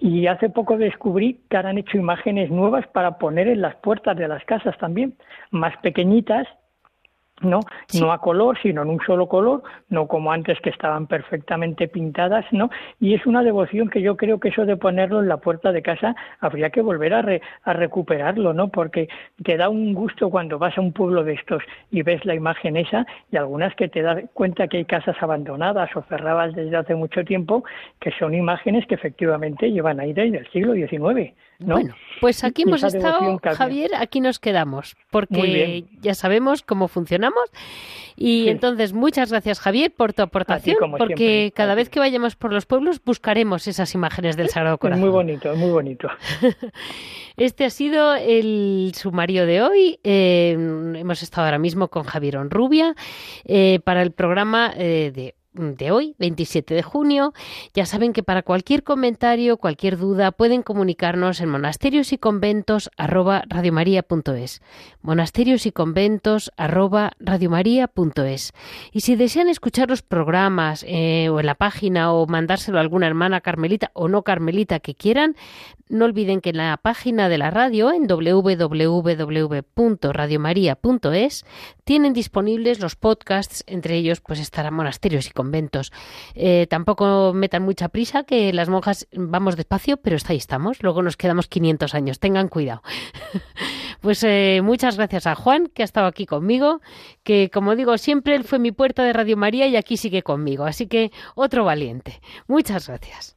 Y hace poco descubrí que han hecho imágenes nuevas para poner en las puertas de las casas también, más pequeñitas, ¿no? No a color, sino en un solo color, no como antes que estaban perfectamente pintadas, ¿no? Y es una devoción que yo creo que eso de ponerlo en la puerta de casa habría que volver a, a recuperarlo, ¿no? Porque te da un gusto cuando vas a un pueblo de estos y ves la imagen esa y algunas que te das cuenta que hay casas abandonadas o cerradas desde hace mucho tiempo, que son imágenes que efectivamente llevan ahí desde el siglo XIX. Bueno, pues aquí hemos estado, Javier, aquí nos quedamos, porque ya sabemos cómo funcionamos. Y entonces, muchas gracias, Javier, por tu aportación, porque cada vez que vayamos por los pueblos buscaremos esas imágenes del Sagrado Corazón. muy bonito, muy bonito. Este ha sido el sumario de hoy. Eh, hemos estado ahora mismo con Javier Onrubia eh, para el programa eh, de de hoy, 27 de junio. Ya saben que para cualquier comentario, cualquier duda, pueden comunicarnos en monasterios y conventos arroba Monasterios y conventos arroba Y si desean escuchar los programas eh, o en la página o mandárselo a alguna hermana carmelita o no carmelita que quieran, no olviden que en la página de la radio, en www.radiomaria.es, tienen disponibles los podcasts, entre ellos pues estarán monasterios y conventos. Eh, tampoco metan mucha prisa, que las monjas vamos despacio, pero ahí estamos. Luego nos quedamos 500 años, tengan cuidado. pues eh, muchas gracias a Juan, que ha estado aquí conmigo, que como digo siempre, él fue mi puerta de Radio María y aquí sigue conmigo. Así que otro valiente. Muchas gracias.